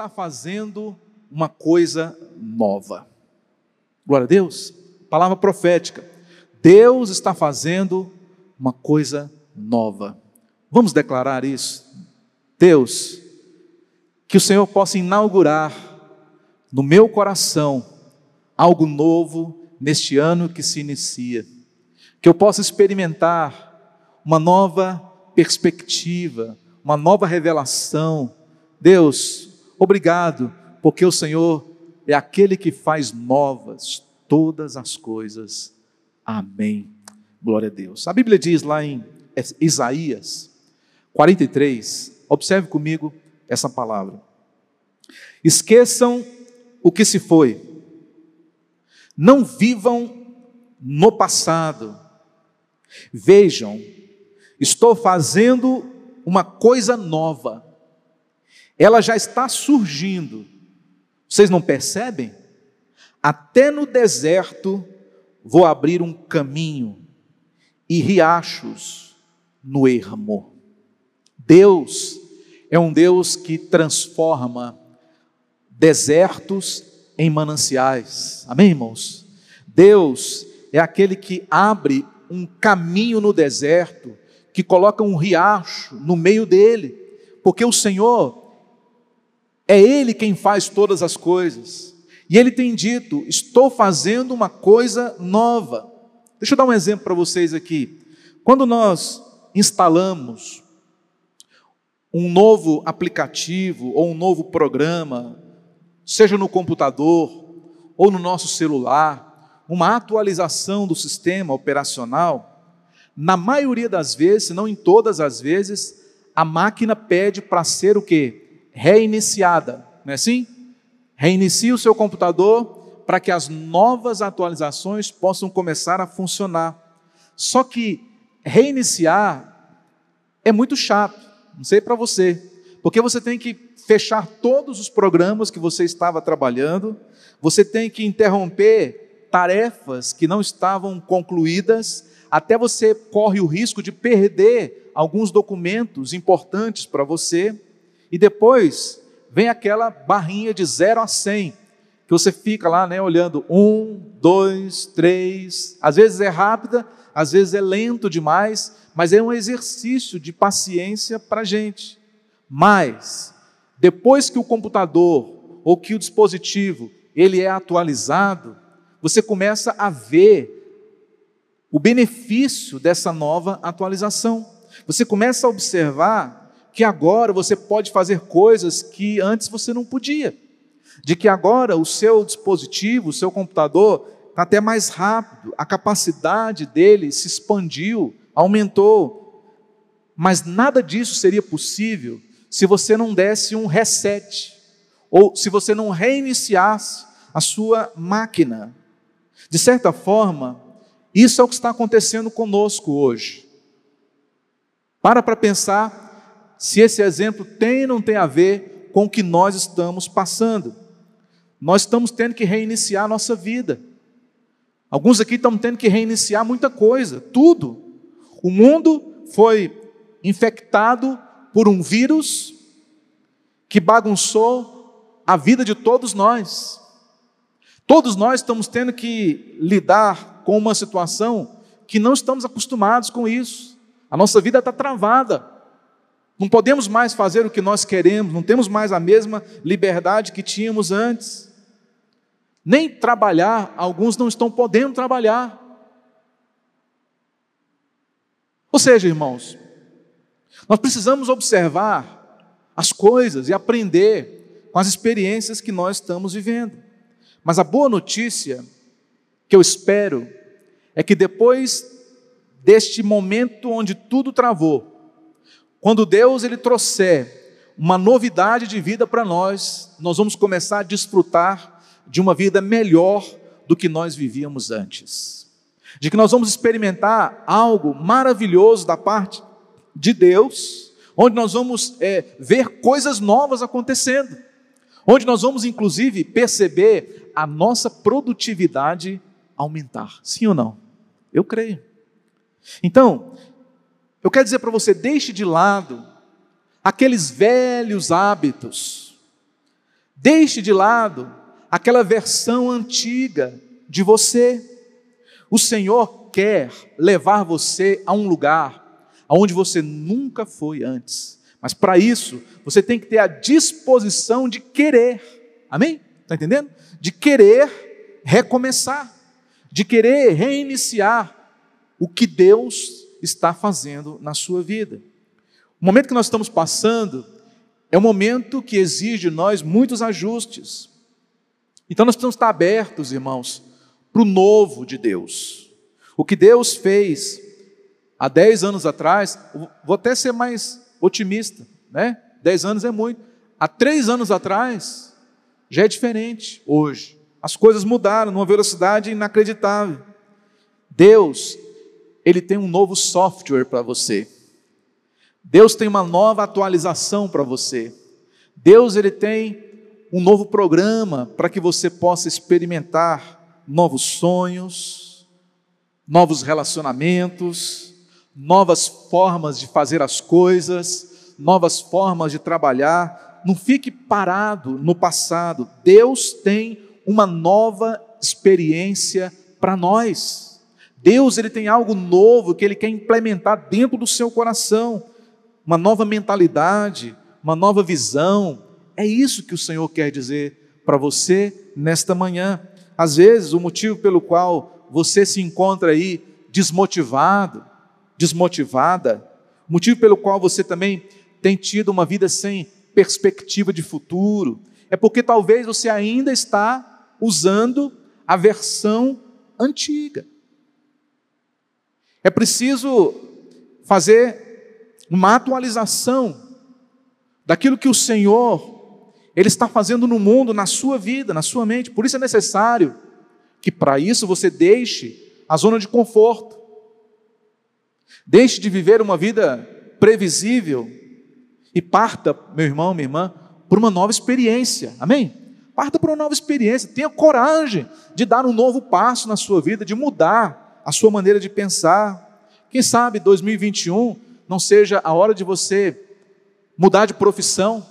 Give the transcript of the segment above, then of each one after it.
está fazendo uma coisa nova. Glória a Deus. Palavra profética. Deus está fazendo uma coisa nova. Vamos declarar isso? Deus, que o Senhor possa inaugurar no meu coração algo novo neste ano que se inicia. Que eu possa experimentar uma nova perspectiva, uma nova revelação. Deus, obrigado, porque o Senhor é aquele que faz novas todas as coisas. Amém. Glória a Deus. A Bíblia diz lá em Isaías 43, observe comigo essa palavra. Esqueçam o que se foi, não vivam no passado, vejam, estou fazendo uma coisa nova, ela já está surgindo, vocês não percebem? Até no deserto vou abrir um caminho e riachos no ermo. Deus é um Deus que transforma desertos em mananciais. Amém, irmãos? Deus é aquele que abre um caminho no deserto, que coloca um riacho no meio dele, porque o Senhor é Ele quem faz todas as coisas. E Ele tem dito: Estou fazendo uma coisa nova. Deixa eu dar um exemplo para vocês aqui. Quando nós instalamos um novo aplicativo ou um novo programa, seja no computador ou no nosso celular, uma atualização do sistema operacional, na maioria das vezes, se não em todas as vezes, a máquina pede para ser o que? Reiniciada, não é assim? Reinicie o seu computador para que as novas atualizações possam começar a funcionar. Só que reiniciar é muito chato, não sei para você, porque você tem que fechar todos os programas que você estava trabalhando, você tem que interromper tarefas que não estavam concluídas, até você corre o risco de perder alguns documentos importantes para você. E depois vem aquela barrinha de 0 a 100, que você fica lá né, olhando um, dois, três, às vezes é rápida, às vezes é lento demais, mas é um exercício de paciência para a gente. Mas, depois que o computador ou que o dispositivo ele é atualizado, você começa a ver o benefício dessa nova atualização. Você começa a observar que agora você pode fazer coisas que antes você não podia. De que agora o seu dispositivo, o seu computador, está até mais rápido, a capacidade dele se expandiu, aumentou. Mas nada disso seria possível se você não desse um reset, ou se você não reiniciasse a sua máquina. De certa forma, isso é o que está acontecendo conosco hoje. Para para pensar se esse exemplo tem ou não tem a ver com o que nós estamos passando. Nós estamos tendo que reiniciar a nossa vida. Alguns aqui estão tendo que reiniciar muita coisa, tudo. O mundo foi infectado por um vírus que bagunçou a vida de todos nós. Todos nós estamos tendo que lidar com uma situação que não estamos acostumados com isso. A nossa vida está travada. Não podemos mais fazer o que nós queremos, não temos mais a mesma liberdade que tínhamos antes. Nem trabalhar, alguns não estão podendo trabalhar. Ou seja, irmãos, nós precisamos observar as coisas e aprender com as experiências que nós estamos vivendo. Mas a boa notícia que eu espero é que depois deste momento onde tudo travou, quando Deus ele trouxer uma novidade de vida para nós, nós vamos começar a desfrutar de uma vida melhor do que nós vivíamos antes. De que nós vamos experimentar algo maravilhoso da parte de Deus, onde nós vamos é, ver coisas novas acontecendo, onde nós vamos inclusive perceber a nossa produtividade aumentar. Sim ou não? Eu creio. Então, eu quero dizer para você: deixe de lado aqueles velhos hábitos, Deixe de lado aquela versão antiga de você. O Senhor quer levar você a um lugar aonde você nunca foi antes. Mas para isso, você tem que ter a disposição de querer. Amém? Está entendendo? De querer recomeçar, de querer reiniciar o que Deus está fazendo na sua vida. O momento que nós estamos passando é um momento que exige de nós muitos ajustes. Então nós precisamos estar abertos, irmãos, para o novo de Deus. O que Deus fez há 10 anos atrás, vou até ser mais otimista, né? 10 anos é muito. Há três anos atrás, já é diferente hoje. As coisas mudaram numa velocidade inacreditável. Deus, Ele tem um novo software para você. Deus tem uma nova atualização para você. Deus, Ele tem um novo programa para que você possa experimentar novos sonhos, novos relacionamentos, novas formas de fazer as coisas, novas formas de trabalhar. Não fique parado no passado. Deus tem uma nova experiência para nós. Deus ele tem algo novo que ele quer implementar dentro do seu coração, uma nova mentalidade, uma nova visão. É isso que o Senhor quer dizer para você nesta manhã. Às vezes, o motivo pelo qual você se encontra aí desmotivado, desmotivada, o motivo pelo qual você também tem tido uma vida sem perspectiva de futuro, é porque talvez você ainda está usando a versão antiga. É preciso fazer uma atualização daquilo que o Senhor ele está fazendo no mundo, na sua vida, na sua mente. Por isso é necessário que para isso você deixe a zona de conforto. Deixe de viver uma vida previsível e parta, meu irmão, minha irmã, por uma nova experiência. Amém? Parta por uma nova experiência. Tenha coragem de dar um novo passo na sua vida, de mudar a sua maneira de pensar. Quem sabe 2021 não seja a hora de você mudar de profissão,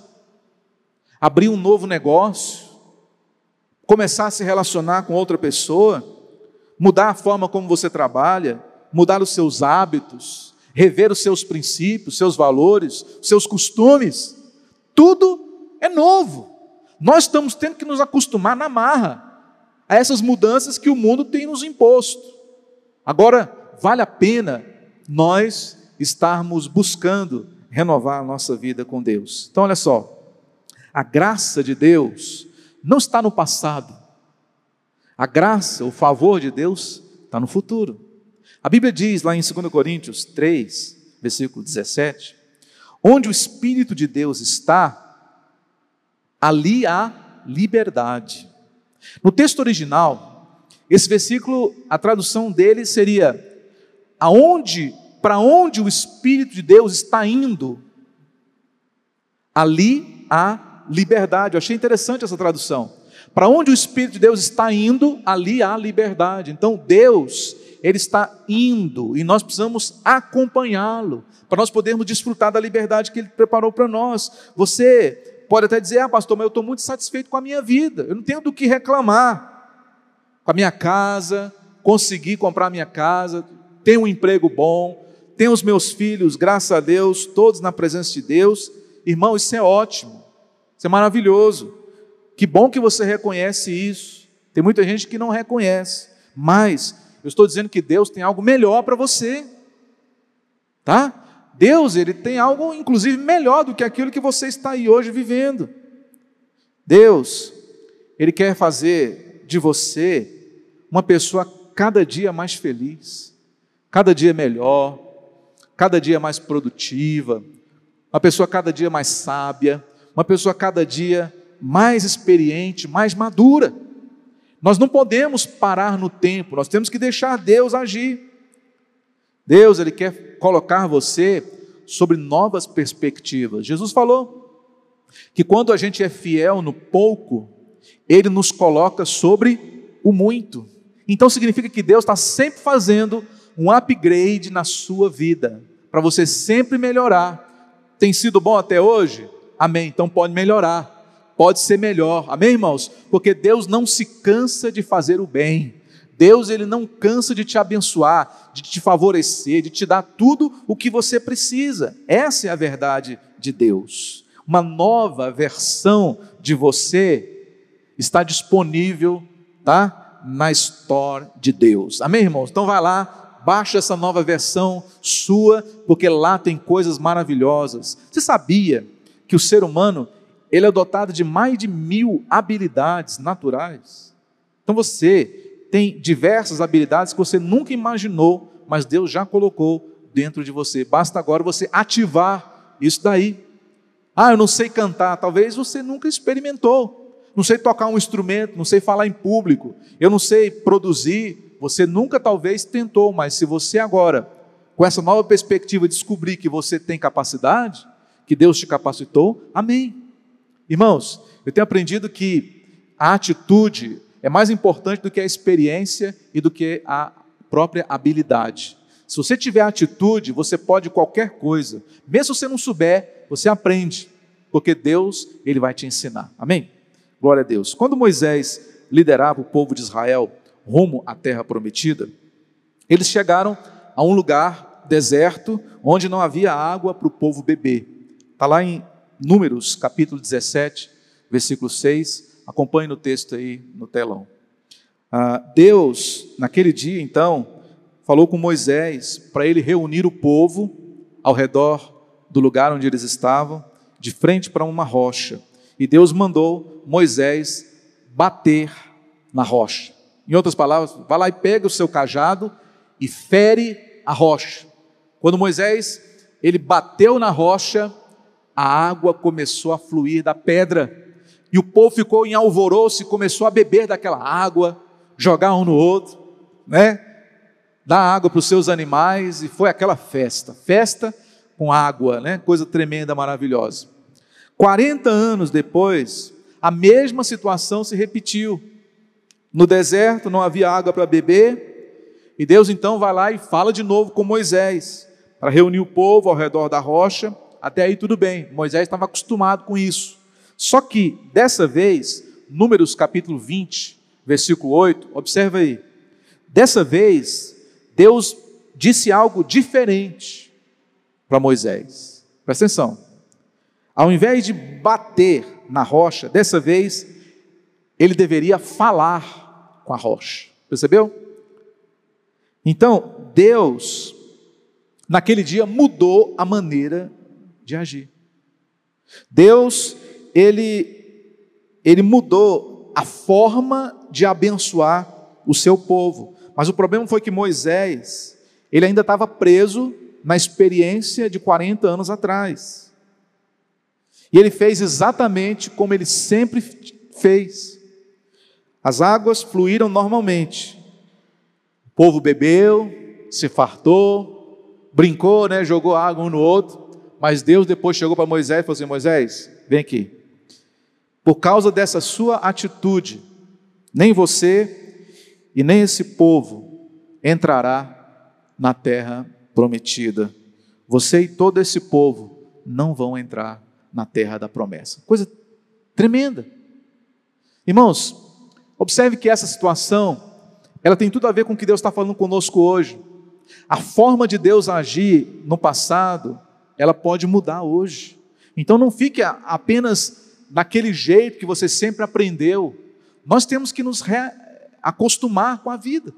abrir um novo negócio, começar a se relacionar com outra pessoa, mudar a forma como você trabalha, mudar os seus hábitos, rever os seus princípios, seus valores, seus costumes. Tudo é novo. Nós estamos tendo que nos acostumar na marra a essas mudanças que o mundo tem nos imposto. Agora, vale a pena nós estarmos buscando renovar a nossa vida com Deus. Então, olha só, a graça de Deus não está no passado, a graça, o favor de Deus está no futuro. A Bíblia diz lá em 2 Coríntios 3, versículo 17: onde o Espírito de Deus está, ali há liberdade. No texto original, esse versículo, a tradução dele seria: aonde, para onde o Espírito de Deus está indo, ali há liberdade. Eu achei interessante essa tradução. Para onde o Espírito de Deus está indo, ali há liberdade. Então, Deus, ele está indo e nós precisamos acompanhá-lo para nós podermos desfrutar da liberdade que ele preparou para nós. Você pode até dizer: "Ah, pastor, mas eu estou muito satisfeito com a minha vida. Eu não tenho do que reclamar. Com a minha casa, consegui comprar minha casa, tenho um emprego bom, tenho os meus filhos, graças a Deus, todos na presença de Deus. Irmão, isso é ótimo. Isso é maravilhoso. Que bom que você reconhece isso. Tem muita gente que não reconhece, mas eu estou dizendo que Deus tem algo melhor para você. Tá? Deus, ele tem algo inclusive melhor do que aquilo que você está aí hoje vivendo. Deus, ele quer fazer de você uma pessoa cada dia mais feliz, cada dia melhor, cada dia mais produtiva, uma pessoa cada dia mais sábia, uma pessoa cada dia mais experiente, mais madura. Nós não podemos parar no tempo, nós temos que deixar Deus agir. Deus, Ele quer colocar você sobre novas perspectivas. Jesus falou que quando a gente é fiel no pouco, Ele nos coloca sobre o muito. Então significa que Deus está sempre fazendo um upgrade na sua vida, para você sempre melhorar. Tem sido bom até hoje? Amém. Então pode melhorar pode ser melhor. Amém, irmãos? Porque Deus não se cansa de fazer o bem. Deus ele não cansa de te abençoar, de te favorecer, de te dar tudo o que você precisa. Essa é a verdade de Deus. Uma nova versão de você está disponível, tá? Na Store de Deus. Amém, irmãos? Então vai lá, baixa essa nova versão sua, porque lá tem coisas maravilhosas. Você sabia que o ser humano ele é dotado de mais de mil habilidades naturais? Então você tem diversas habilidades que você nunca imaginou, mas Deus já colocou dentro de você. Basta agora você ativar isso daí. Ah, eu não sei cantar, talvez você nunca experimentou. Não sei tocar um instrumento, não sei falar em público, eu não sei produzir, você nunca talvez tentou, mas se você agora, com essa nova perspectiva, descobrir que você tem capacidade, que Deus te capacitou, amém. Irmãos, eu tenho aprendido que a atitude é mais importante do que a experiência e do que a própria habilidade. Se você tiver atitude, você pode qualquer coisa. Mesmo se você não souber, você aprende, porque Deus, ele vai te ensinar. Amém? Glória a Deus. Quando Moisés liderava o povo de Israel rumo à terra prometida, eles chegaram a um lugar deserto onde não havia água para o povo beber. Está lá em Números, capítulo 17, versículo 6. Acompanhe no texto aí no telão. Ah, Deus, naquele dia então, falou com Moisés para ele reunir o povo ao redor do lugar onde eles estavam, de frente para uma rocha. E Deus mandou Moisés bater na rocha. Em outras palavras, vá lá e pega o seu cajado e fere a rocha. Quando Moisés ele bateu na rocha, a água começou a fluir da pedra e o povo ficou em alvoroço e começou a beber daquela água, jogar um no outro, né? Dar água para os seus animais e foi aquela festa, festa com água, né? Coisa tremenda, maravilhosa. 40 anos depois, a mesma situação se repetiu. No deserto não havia água para beber, e Deus então vai lá e fala de novo com Moisés, para reunir o povo ao redor da rocha. Até aí tudo bem, Moisés estava acostumado com isso. Só que, dessa vez, Números capítulo 20, versículo 8, observa aí. Dessa vez, Deus disse algo diferente para Moisés. Presta atenção. Ao invés de bater na rocha, dessa vez, ele deveria falar com a rocha. Percebeu? Então, Deus, naquele dia, mudou a maneira de agir. Deus ele, ele mudou a forma de abençoar o seu povo. Mas o problema foi que Moisés, ele ainda estava preso na experiência de 40 anos atrás. E ele fez exatamente como ele sempre fez. As águas fluíram normalmente. O povo bebeu, se fartou, brincou, né, jogou água um no outro. Mas Deus depois chegou para Moisés e falou assim: Moisés, vem aqui. Por causa dessa sua atitude, nem você e nem esse povo entrará na terra prometida. Você e todo esse povo não vão entrar na terra da promessa. Coisa tremenda. Irmãos, observe que essa situação, ela tem tudo a ver com o que Deus está falando conosco hoje. A forma de Deus agir no passado, ela pode mudar hoje. Então não fique apenas daquele jeito que você sempre aprendeu. Nós temos que nos acostumar com a vida.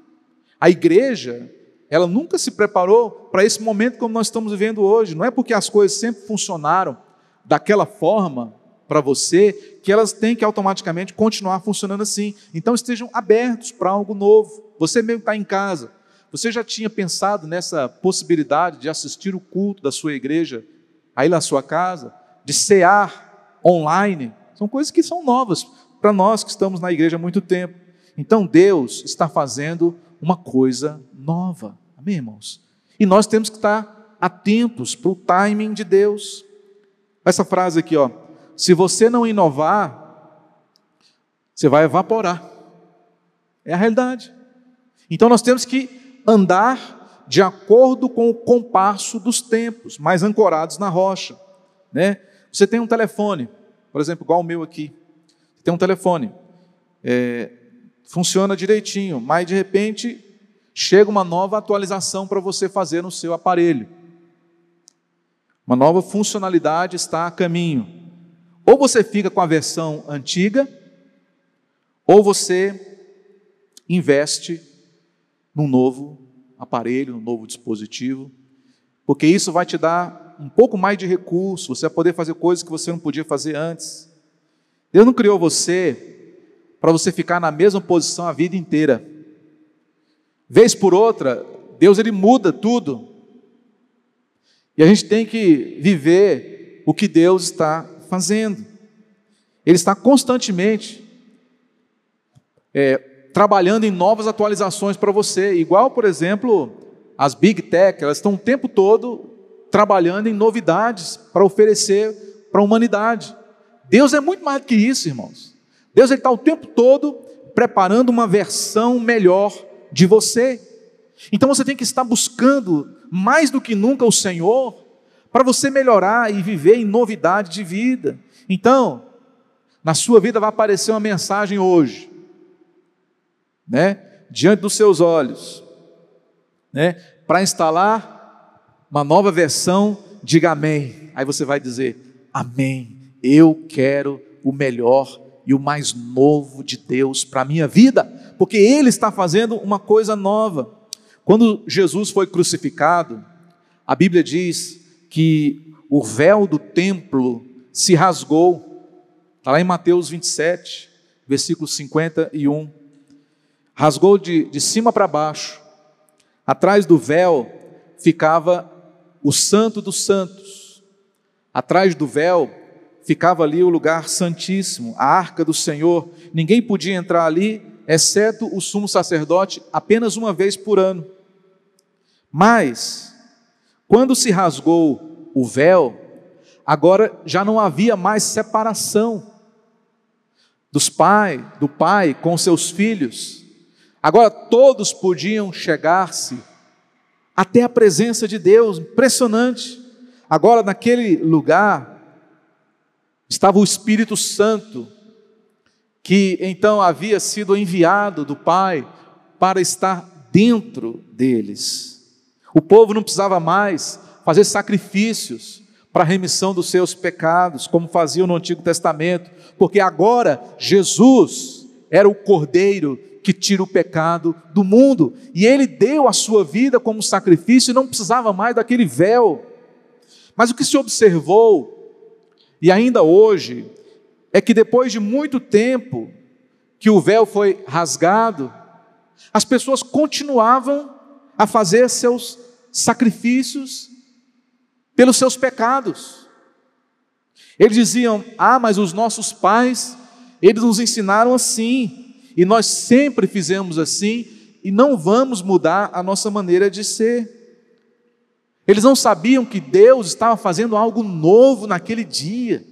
A igreja, ela nunca se preparou para esse momento como nós estamos vivendo hoje. Não é porque as coisas sempre funcionaram daquela forma para você que elas têm que automaticamente continuar funcionando assim. Então estejam abertos para algo novo. Você mesmo está em casa. Você já tinha pensado nessa possibilidade de assistir o culto da sua igreja aí na sua casa, de cear online, são coisas que são novas para nós que estamos na igreja há muito tempo. Então Deus está fazendo uma coisa nova, amém, irmãos? E nós temos que estar atentos para o timing de Deus. Essa frase aqui, ó, se você não inovar, você vai evaporar. É a realidade. Então nós temos que andar de acordo com o compasso dos tempos, mais ancorados na rocha, né? Você tem um telefone, por exemplo, igual o meu aqui. tem um telefone, é, funciona direitinho, mas de repente chega uma nova atualização para você fazer no seu aparelho. Uma nova funcionalidade está a caminho. Ou você fica com a versão antiga, ou você investe num novo aparelho, num novo dispositivo, porque isso vai te dar um pouco mais de recurso, você vai poder fazer coisas que você não podia fazer antes. Deus não criou você para você ficar na mesma posição a vida inteira. Vez por outra, Deus ele muda tudo. E a gente tem que viver o que Deus está fazendo. Ele está constantemente é, trabalhando em novas atualizações para você, igual, por exemplo, as Big Tech, elas estão o tempo todo trabalhando em novidades para oferecer para a humanidade. Deus é muito mais do que isso, irmãos. Deus está o tempo todo preparando uma versão melhor de você. Então você tem que estar buscando mais do que nunca o Senhor para você melhorar e viver em novidade de vida. Então, na sua vida vai aparecer uma mensagem hoje né, diante dos seus olhos, né, para instalar uma nova versão, diga amém. Aí você vai dizer: Amém. Eu quero o melhor e o mais novo de Deus para a minha vida, porque Ele está fazendo uma coisa nova. Quando Jesus foi crucificado, a Bíblia diz que o véu do templo se rasgou, está lá em Mateus 27, versículo 51 rasgou de, de cima para baixo. Atrás do véu ficava o Santo dos Santos. Atrás do véu ficava ali o lugar santíssimo, a arca do Senhor. Ninguém podia entrar ali, exceto o sumo sacerdote, apenas uma vez por ano. Mas, quando se rasgou o véu, agora já não havia mais separação dos pai, do pai com seus filhos. Agora todos podiam chegar-se até a presença de Deus, impressionante. Agora, naquele lugar, estava o Espírito Santo, que então havia sido enviado do Pai para estar dentro deles. O povo não precisava mais fazer sacrifícios para a remissão dos seus pecados, como faziam no Antigo Testamento, porque agora Jesus era o Cordeiro que tira o pecado do mundo. E ele deu a sua vida como sacrifício e não precisava mais daquele véu. Mas o que se observou, e ainda hoje, é que depois de muito tempo que o véu foi rasgado, as pessoas continuavam a fazer seus sacrifícios pelos seus pecados. Eles diziam: Ah, mas os nossos pais, eles nos ensinaram assim. E nós sempre fizemos assim e não vamos mudar a nossa maneira de ser. Eles não sabiam que Deus estava fazendo algo novo naquele dia,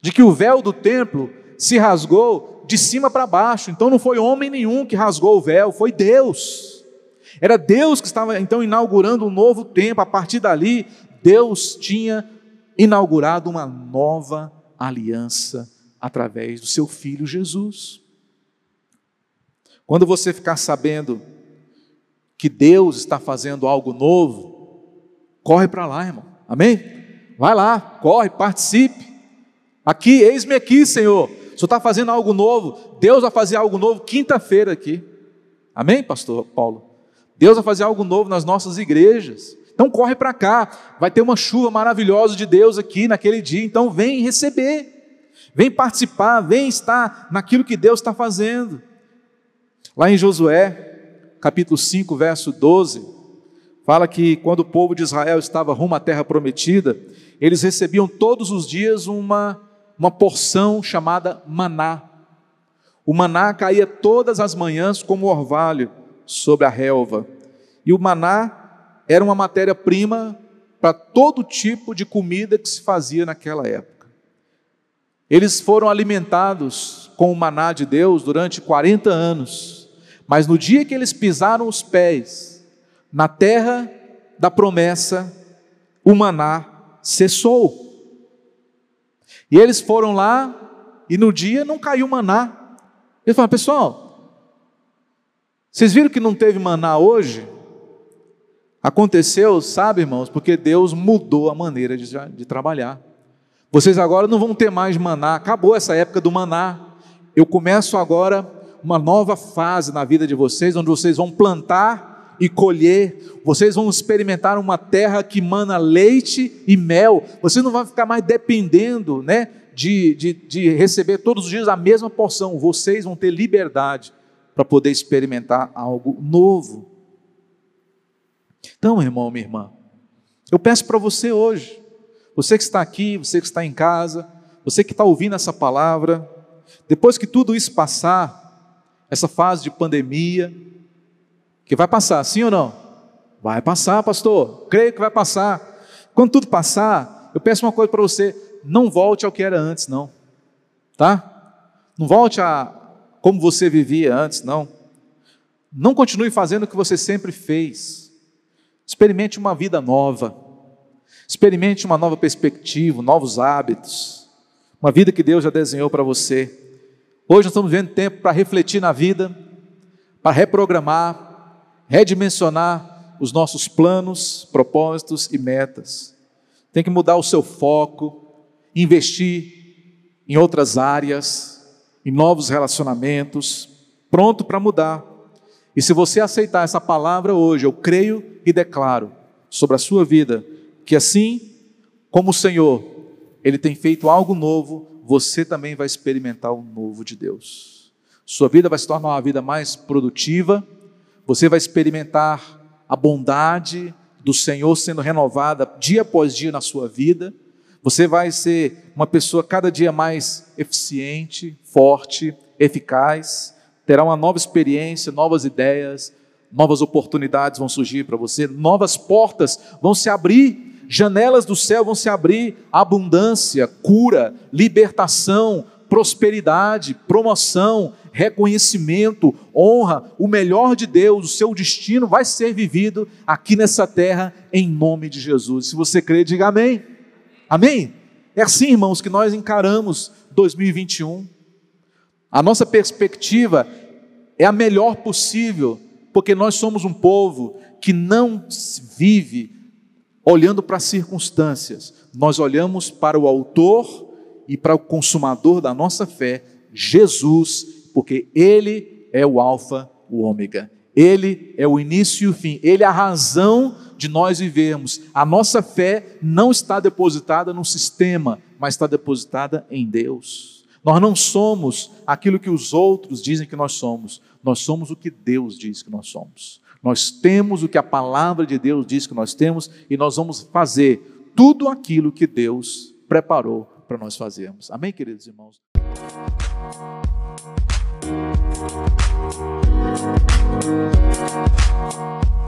de que o véu do templo se rasgou de cima para baixo. Então não foi homem nenhum que rasgou o véu, foi Deus. Era Deus que estava então inaugurando um novo tempo. A partir dali, Deus tinha inaugurado uma nova aliança através do seu filho Jesus. Quando você ficar sabendo que Deus está fazendo algo novo, corre para lá, irmão. Amém? Vai lá, corre, participe. Aqui, eis-me aqui, Senhor. O Senhor está fazendo algo novo. Deus vai fazer algo novo quinta-feira aqui. Amém, pastor Paulo? Deus vai fazer algo novo nas nossas igrejas. Então corre para cá. Vai ter uma chuva maravilhosa de Deus aqui naquele dia. Então vem receber. Vem participar, vem estar naquilo que Deus está fazendo. Lá em Josué, capítulo 5, verso 12, fala que quando o povo de Israel estava rumo à terra prometida, eles recebiam todos os dias uma, uma porção chamada maná. O maná caía todas as manhãs como orvalho sobre a relva. E o maná era uma matéria-prima para todo tipo de comida que se fazia naquela época. Eles foram alimentados com o maná de Deus durante 40 anos. Mas no dia que eles pisaram os pés na terra da promessa, o maná cessou. E eles foram lá e no dia não caiu maná. Ele fala, pessoal, vocês viram que não teve maná hoje? Aconteceu, sabe, irmãos, porque Deus mudou a maneira de, de trabalhar. Vocês agora não vão ter mais maná, acabou essa época do maná. Eu começo agora uma nova fase na vida de vocês, onde vocês vão plantar e colher, vocês vão experimentar uma terra que mana leite e mel, vocês não vão ficar mais dependendo né, de, de, de receber todos os dias a mesma porção, vocês vão ter liberdade para poder experimentar algo novo. Então, irmão, minha irmã, eu peço para você hoje, você que está aqui, você que está em casa, você que está ouvindo essa palavra, depois que tudo isso passar, essa fase de pandemia, que vai passar, sim ou não? Vai passar, pastor, creio que vai passar. Quando tudo passar, eu peço uma coisa para você: não volte ao que era antes, não, tá? Não volte a como você vivia antes, não. Não continue fazendo o que você sempre fez. Experimente uma vida nova. Experimente uma nova perspectiva, novos hábitos. Uma vida que Deus já desenhou para você. Hoje nós estamos vendo tempo para refletir na vida, para reprogramar, redimensionar os nossos planos, propósitos e metas. Tem que mudar o seu foco, investir em outras áreas, em novos relacionamentos, pronto para mudar. E se você aceitar essa palavra hoje, eu creio e declaro sobre a sua vida que assim como o Senhor, ele tem feito algo novo, você também vai experimentar o novo de Deus. Sua vida vai se tornar uma vida mais produtiva, você vai experimentar a bondade do Senhor sendo renovada dia após dia na sua vida. Você vai ser uma pessoa cada dia mais eficiente, forte, eficaz, terá uma nova experiência, novas ideias, novas oportunidades vão surgir para você, novas portas vão se abrir janelas do céu vão se abrir, abundância, cura, libertação, prosperidade, promoção, reconhecimento, honra, o melhor de Deus, o seu destino vai ser vivido aqui nessa terra em nome de Jesus. Se você crê, diga amém. Amém? É assim, irmãos, que nós encaramos 2021. A nossa perspectiva é a melhor possível, porque nós somos um povo que não vive olhando para as circunstâncias, nós olhamos para o Autor e para o Consumador da nossa fé, Jesus, porque Ele é o Alfa, o Ômega. Ele é o início e o fim, Ele é a razão de nós vivermos. A nossa fé não está depositada no sistema, mas está depositada em Deus. Nós não somos aquilo que os outros dizem que nós somos, nós somos o que Deus diz que nós somos. Nós temos o que a palavra de Deus diz que nós temos e nós vamos fazer tudo aquilo que Deus preparou para nós fazermos. Amém, queridos irmãos? Thank you.